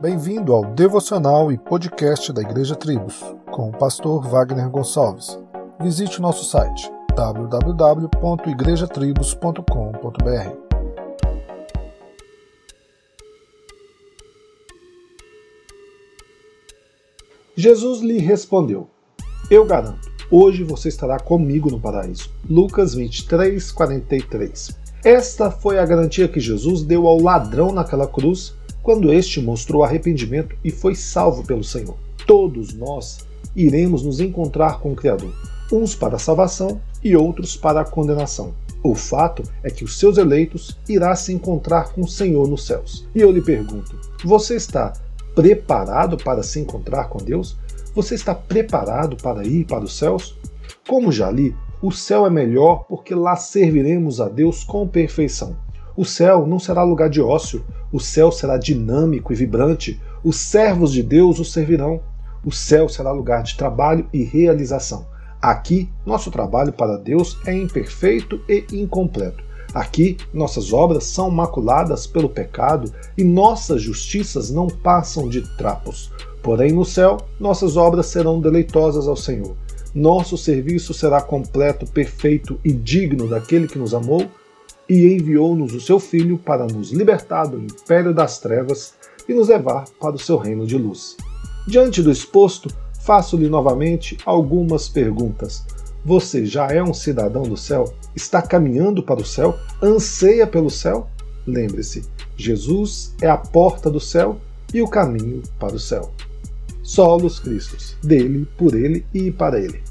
Bem-vindo ao devocional e podcast da Igreja Tribos, com o pastor Wagner Gonçalves. Visite o nosso site www.igrejatribos.com.br. Jesus lhe respondeu: Eu garanto, hoje você estará comigo no paraíso. Lucas 23, 43. Esta foi a garantia que Jesus deu ao ladrão naquela cruz quando este mostrou arrependimento e foi salvo pelo Senhor. Todos nós iremos nos encontrar com o Criador, uns para a salvação e outros para a condenação. O fato é que os seus eleitos irá se encontrar com o Senhor nos céus. E eu lhe pergunto: você está preparado para se encontrar com Deus? Você está preparado para ir para os céus? Como já li, o céu é melhor porque lá serviremos a Deus com perfeição. O céu não será lugar de ócio, o céu será dinâmico e vibrante, os servos de Deus o servirão. O céu será lugar de trabalho e realização. Aqui, nosso trabalho para Deus é imperfeito e incompleto. Aqui, nossas obras são maculadas pelo pecado e nossas justiças não passam de trapos. Porém, no céu, nossas obras serão deleitosas ao Senhor nosso serviço será completo, perfeito e digno daquele que nos amou e enviou-nos o seu Filho para nos libertar do império das trevas e nos levar para o seu reino de luz. Diante do exposto, faço-lhe novamente algumas perguntas. Você já é um cidadão do céu? Está caminhando para o céu? Anseia pelo céu? Lembre-se, Jesus é a porta do céu e o caminho para o céu. Solos Cristos, dele, por ele e para ele.